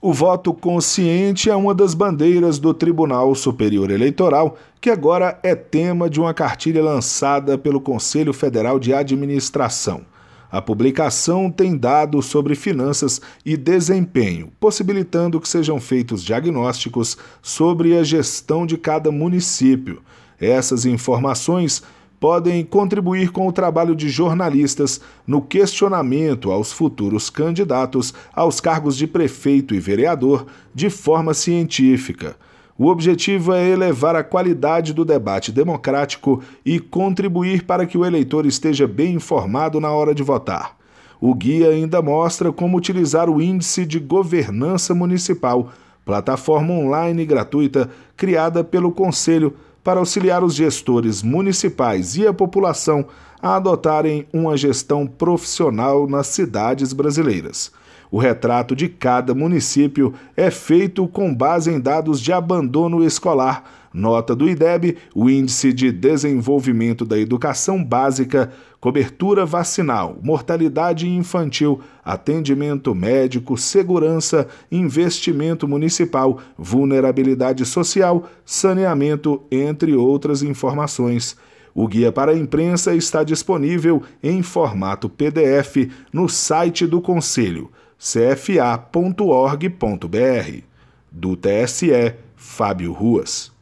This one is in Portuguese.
O voto consciente é uma das bandeiras do Tribunal Superior Eleitoral, que agora é tema de uma cartilha lançada pelo Conselho Federal de Administração. A publicação tem dados sobre finanças e desempenho, possibilitando que sejam feitos diagnósticos sobre a gestão de cada município. Essas informações podem contribuir com o trabalho de jornalistas no questionamento aos futuros candidatos aos cargos de prefeito e vereador de forma científica. O objetivo é elevar a qualidade do debate democrático e contribuir para que o eleitor esteja bem informado na hora de votar. O guia ainda mostra como utilizar o Índice de Governança Municipal, plataforma online gratuita criada pelo Conselho para auxiliar os gestores municipais e a população a adotarem uma gestão profissional nas cidades brasileiras. O retrato de cada município é feito com base em dados de abandono escolar, nota do IDEB, o Índice de Desenvolvimento da Educação Básica, cobertura vacinal, mortalidade infantil, atendimento médico, segurança, investimento municipal, vulnerabilidade social, saneamento, entre outras informações. O guia para a imprensa está disponível em formato PDF no site do Conselho cfa.org.br. Do TSE, Fábio Ruas.